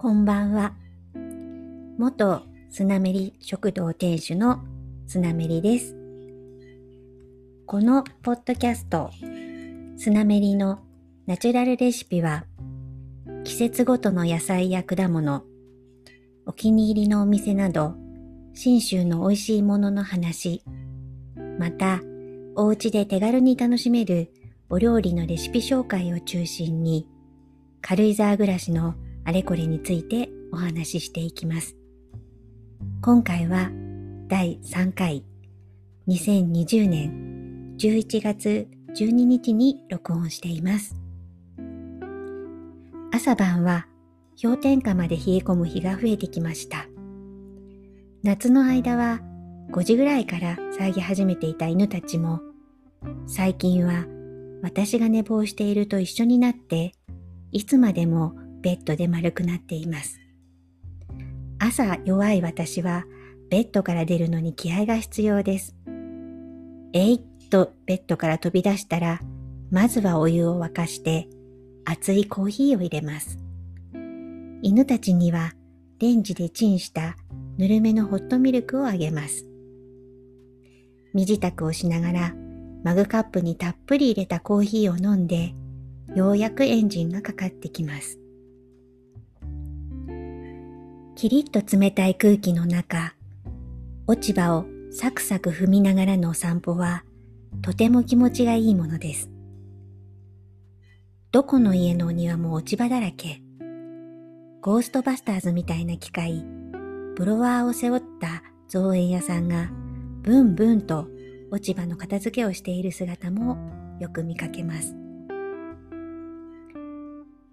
こんばんは。元スナメリ食堂店主のスナメリです。このポッドキャスト、スナメリのナチュラルレシピは、季節ごとの野菜や果物、お気に入りのお店など、信州の美味しいものの話、また、お家で手軽に楽しめるお料理のレシピ紹介を中心に、軽井沢暮らしのあれこれについてお話ししていきます。今回は第3回2020年11月12日に録音しています。朝晩は氷点下まで冷え込む日が増えてきました。夏の間は5時ぐらいから騒ぎ始めていた犬たちも最近は私が寝坊していると一緒になっていつまでもベッドで丸くなっています。朝弱い私はベッドから出るのに気合が必要です。えいっとベッドから飛び出したら、まずはお湯を沸かして熱いコーヒーを入れます。犬たちにはレンジでチンしたぬるめのホットミルクをあげます。身支度をしながらマグカップにたっぷり入れたコーヒーを飲んで、ようやくエンジンがかかってきます。キリッと冷たい空気の中、落ち葉をサクサク踏みながらのお散歩はとても気持ちがいいものです。どこの家のお庭も落ち葉だらけ。ゴーストバスターズみたいな機械、ブロワーを背負った造園屋さんがブンブンと落ち葉の片付けをしている姿もよく見かけます。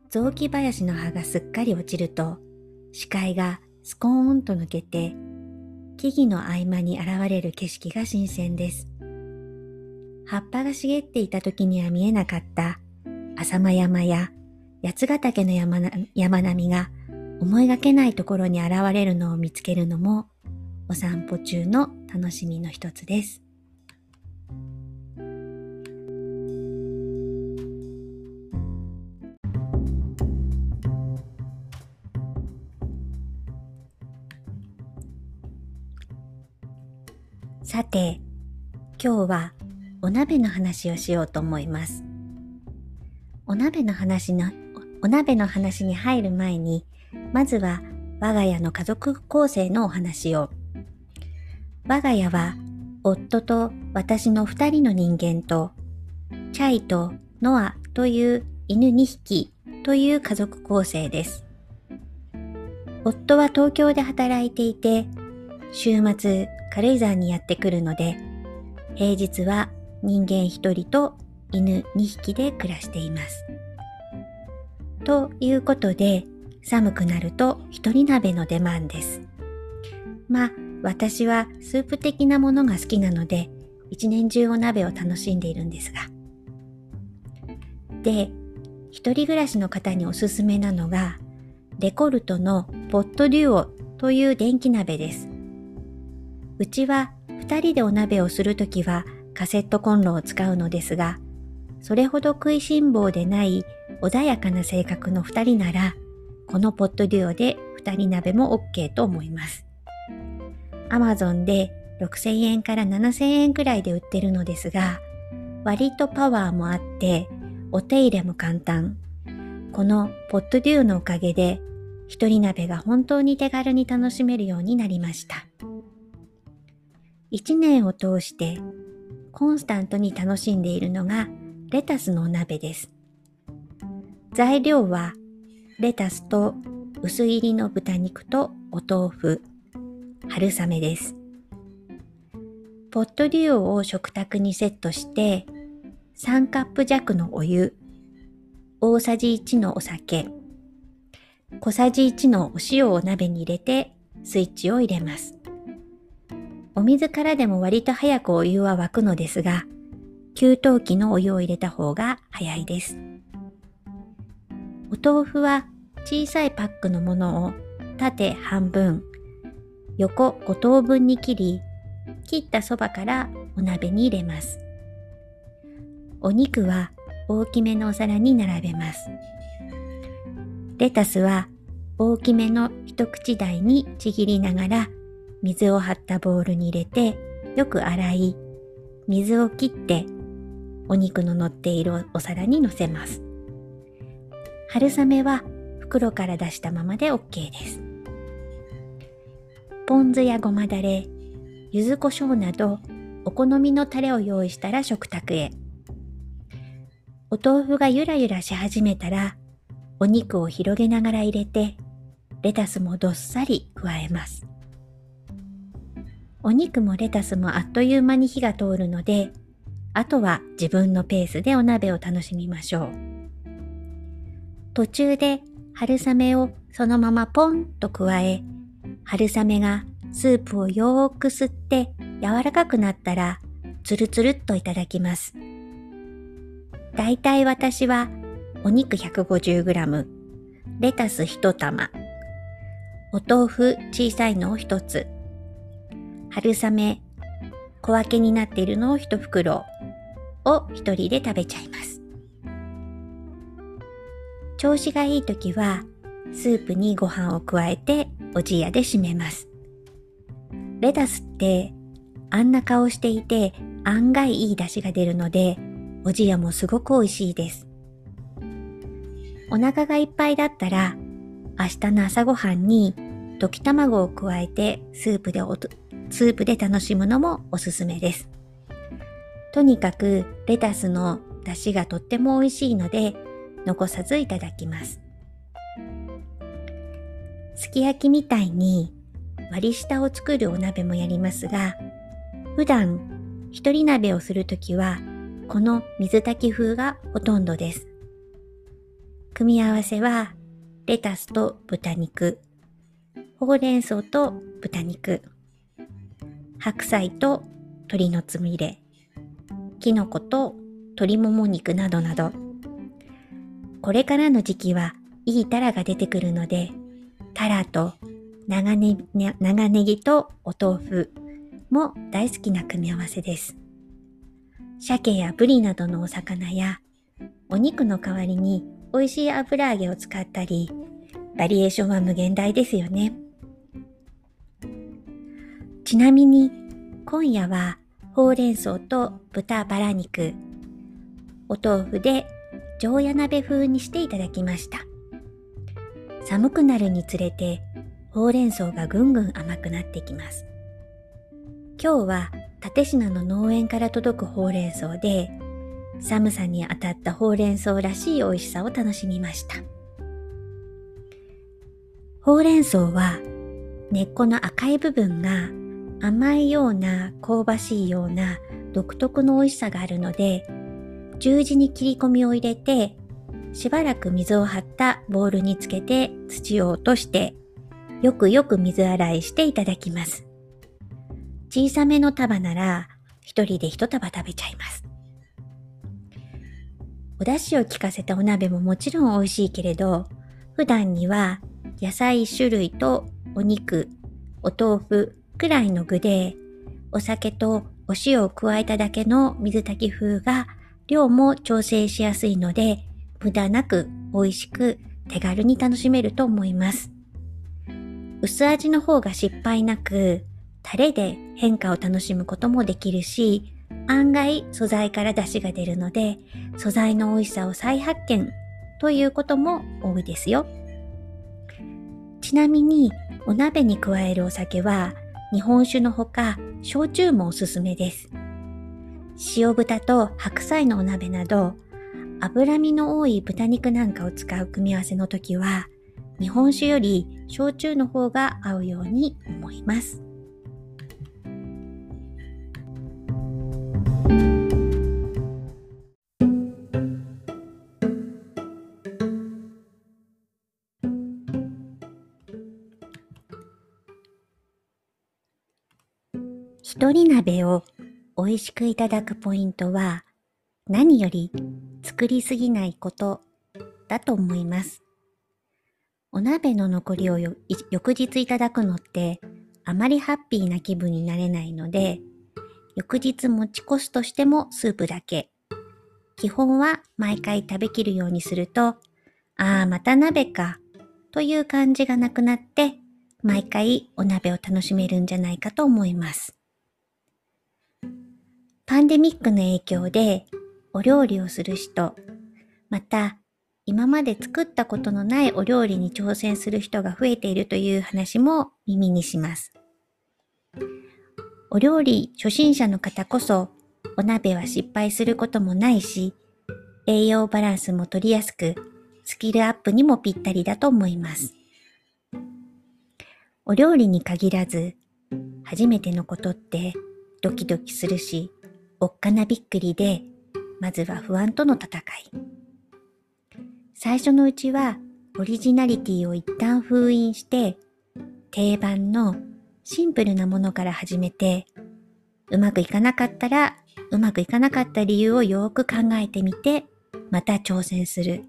雑木林の葉がすっかり落ちると視界がスコーンと抜けて、木々の合間に現れる景色が新鮮です。葉っぱが茂っていた時には見えなかった浅間山や八ヶ岳の山山並みが思いがけないところに現れるのを見つけるのもお散歩中の楽しみの一つです。さて、今日はお鍋の話をしようと思います。お鍋の話の、お鍋の話に入る前に、まずは我が家の家族構成のお話を。我が家は夫と私の二人の人間と、チャイとノアという犬2匹という家族構成です。夫は東京で働いていて、週末軽井沢にやってくるので、平日は人間1人と犬2匹で暮らしています。ということで、寒くなると一人鍋の出番です。まあ、私はスープ的なものが好きなので、一年中お鍋を楽しんでいるんですが。で、一人暮らしの方におすすめなのが、レコルトのポットデュオという電気鍋です。うちは二人でお鍋をするときはカセットコンロを使うのですが、それほど食いしん坊でない穏やかな性格の二人なら、このポットデュオで二人鍋も OK と思います。アマゾンで6000円から7000円くらいで売ってるのですが、割とパワーもあって、お手入れも簡単。このポットデュオのおかげで、一人鍋が本当に手軽に楽しめるようになりました。一年を通してコンスタントに楽しんでいるのがレタスのお鍋です。材料はレタスと薄切りの豚肉とお豆腐、春雨です。ポットデュオを食卓にセットして3カップ弱のお湯、大さじ1のお酒、小さじ1のお塩を鍋に入れてスイッチを入れます。お水からでも割と早くお湯は沸くのですが、給湯器のお湯を入れた方が早いです。お豆腐は小さいパックのものを縦半分、横5等分に切り、切ったそばからお鍋に入れます。お肉は大きめのお皿に並べます。レタスは大きめの一口大にちぎりながら水を張ったボウルに入れてよく洗い水を切ってお肉の乗っているお皿に乗せます。春雨は袋から出したままで OK です。ポン酢やごまだれ、柚子胡椒などお好みのタレを用意したら食卓へ。お豆腐がゆらゆらし始めたらお肉を広げながら入れてレタスもどっさり加えます。お肉もレタスもあっという間に火が通るので、あとは自分のペースでお鍋を楽しみましょう。途中で春雨をそのままポンと加え、春雨がスープをよーく吸って柔らかくなったら、つるつるっといただきます。だいたい私はお肉 150g、レタス1玉、お豆腐小さいのを1つ、春雨小分けになっているのを1袋を一人で食べちゃいます。調子がいい時はスープにご飯を加えておじやで締めます。レタスってあんな顔していて案外いい出汁が出るのでおじやもすごく美味しいです。お腹がいっぱいだったら明日の朝ごはんに溶き卵を加えてスープでおスープで楽しむのもおすすめです。とにかくレタスの出汁がとっても美味しいので残さずいただきます。すき焼きみたいに割り下を作るお鍋もやりますが、普段一人鍋をするときはこの水炊き風がほとんどです。組み合わせはレタスと豚肉、ほうれん草と豚肉、白菜と鶏のつみれ、きのこと鶏もも肉などなど、これからの時期はいいタラが出てくるので、タラと長ネ長ネギとお豆腐も大好きな組み合わせです。鮭やブリなどのお魚やお肉の代わりに美味しい油揚げを使ったり、バリエーションは無限大ですよね。ちなみに今夜はほうれん草と豚バラ肉、お豆腐で常夜鍋風にしていただきました。寒くなるにつれて、ほうれん草がぐんぐん甘くなってきます。今日は立科の農園から届くほうれん草で、寒さに当たったほうれん草らしい美味しさを楽しみました。ほうれん草は根っこの赤い部分が甘いような香ばしいような独特の美味しさがあるので十字に切り込みを入れて、しばらく水を張ったボウルにつけて土を落として、よくよく水洗いしていただきます。小さめの束なら、一人で一束食べちゃいます。お出汁を効かせたお鍋ももちろん美味しいけれど、普段には野菜種類とお肉、お豆腐くらいの具で、お酒とお塩を加えただけの水炊き風が量も調整しやすいので、無駄なく美味しく手軽に楽しめると思います。薄味の方が失敗なく、タレで変化を楽しむこともできるし、案外素材から出汁が出るので、素材の美味しさを再発見ということも多いですよ。ちなみに、お鍋に加えるお酒は、日本酒のほか、焼酎もおすすめです。塩豚と白菜のお鍋など、脂身の多い豚肉なんかを使う組み合わせの時は、日本酒より焼酎の方が合うように思います。一人鍋を美味しくいただくポイントは何より作りすぎないことだと思います。お鍋の残りを翌日いただくのってあまりハッピーな気分になれないので翌日持ち越すとしてもスープだけ。基本は毎回食べきるようにするとああまた鍋かという感じがなくなって、毎回お鍋を楽しめるんじゃないかと思います。パンデミックの影響でお料理をする人、また今まで作ったことのないお料理に挑戦する人が増えているという話も耳にします。お料理初心者の方こそお鍋は失敗することもないし、栄養バランスも取りやすく、スキルアップにもぴったりだと思います。お料理に限らず、初めてのことってドキドキするし、おっかなびっくりで、まずは不安との戦い。最初のうちはオリジナリティを一旦封印して、定番のシンプルなものから始めて、うまくいかなかったら、うまくいかなかった理由をよーく考えてみて、また挑戦する。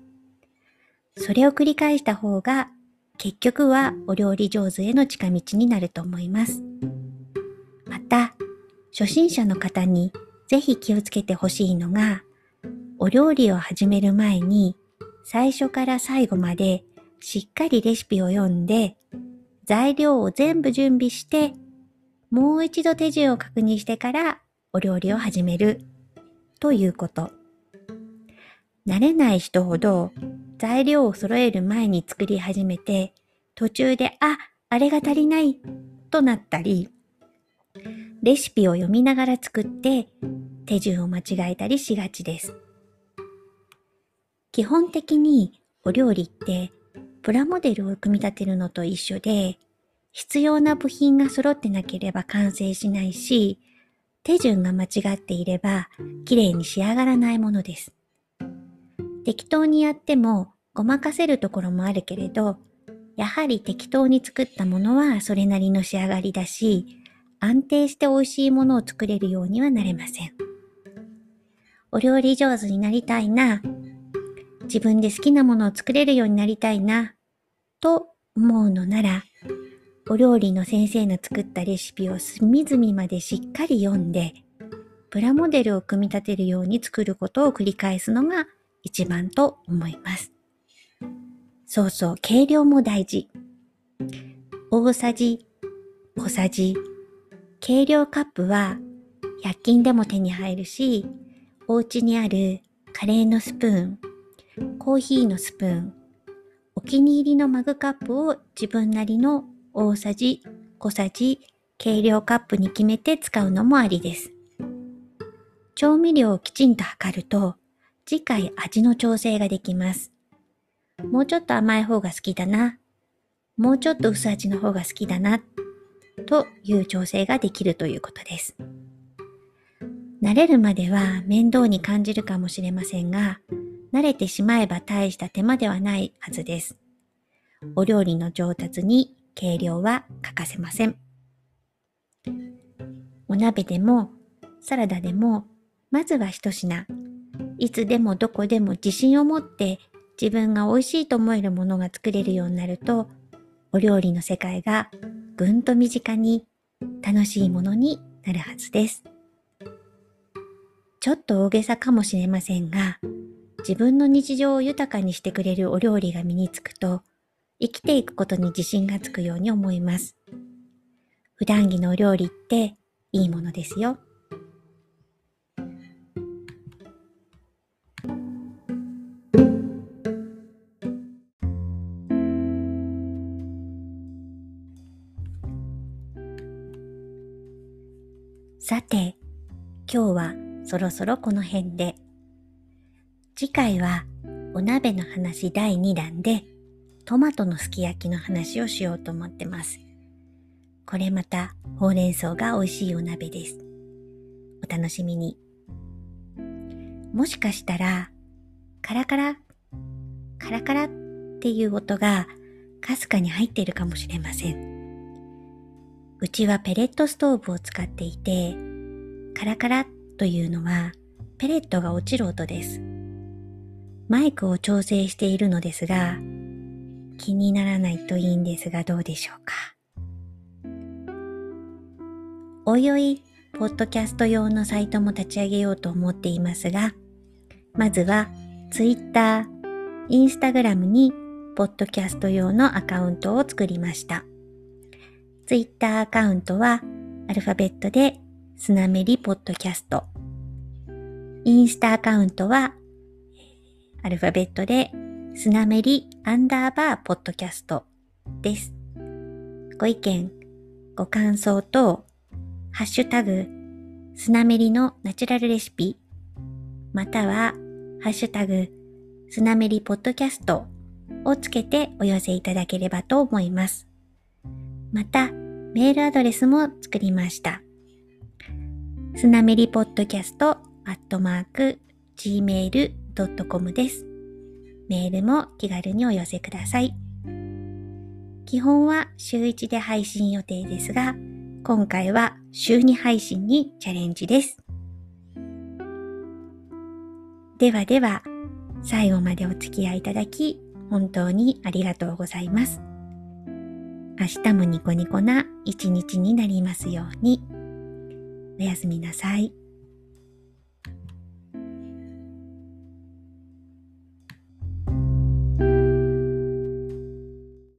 それを繰り返した方が、結局はお料理上手への近道になると思います。また、初心者の方にぜひ気をつけてほしいのが、お料理を始める前に、最初から最後までしっかりレシピを読んで、材料を全部準備して、もう一度手順を確認してからお料理を始めるということ。慣れない人ほど材料を揃える前に作り始めて、途中で、あ、あれが足りないとなったり、レシピを読みながら作って手順を間違えたりしがちです。基本的にお料理ってプラモデルを組み立てるのと一緒で必要な部品が揃ってなければ完成しないし手順が間違っていれば綺麗に仕上がらないものです。適当にやってもごまかせるところもあるけれどやはり適当に作ったものはそれなりの仕上がりだし安定して美味しいものを作れるようにはなれません。お料理上手になりたいな、自分で好きなものを作れるようになりたいな、と思うのなら、お料理の先生の作ったレシピを隅々までしっかり読んで、プラモデルを組み立てるように作ることを繰り返すのが一番と思います。そうそう、計量も大事。大さじ、小さじ、計量カップは100均でも手に入るし、お家にあるカレーのスプーン、コーヒーのスプーン、お気に入りのマグカップを自分なりの大さじ、小さじ、計量カップに決めて使うのもありです。調味料をきちんと測ると、次回味の調整ができます。もうちょっと甘い方が好きだな。もうちょっと薄味の方が好きだな。という調整ができるということです。慣れるまでは面倒に感じるかもしれませんが、慣れてしまえば大した手間ではないはずです。お料理の上達に計量は欠かせません。お鍋でもサラダでも、まずは一品。いつでもどこでも自信を持って自分が美味しいと思えるものが作れるようになると、お料理の世界がぐんと身近に楽しいものになるはずです。ちょっと大げさかもしれませんが、自分の日常を豊かにしてくれるお料理が身につくと、生きていくことに自信がつくように思います。普段着のお料理っていいものですよ。今日はそろそろこの辺で。次回はお鍋の話第2弾でトマトのすき焼きの話をしようと思ってます。これまたほうれん草が美味しいお鍋です。お楽しみに。もしかしたらカラカラ、カラカラっていう音がかすかに入っているかもしれません。うちはペレットストーブを使っていて、カラカラというのはペレットが落ちる音です。マイクを調整しているのですが、気にならないといいんですがどうでしょうか。おいおい、ポッドキャスト用のサイトも立ち上げようと思っていますが、まずは Twitter、Instagram にポッドキャスト用のアカウントを作りました。Twitter アカウントはアルファベットでスナメリポッドキャスト。インスタアカウントはアルファベットでスナメリアンダーバーポッドキャストです。ご意見、ご感想等、ハッシュタグ、スナメリのナチュラルレシピ、または、ハッシュタグ、スナメリポッドキャストをつけてお寄せいただければと思います。また、メールアドレスも作りました。スナメリポッドキャストアットマーク gmail.com です。メールも気軽にお寄せください。基本は週1で配信予定ですが、今回は週2配信にチャレンジです。ではでは、最後までお付き合いいただき、本当にありがとうございます。明日もニコニコな一日になりますように。おやすみなさい。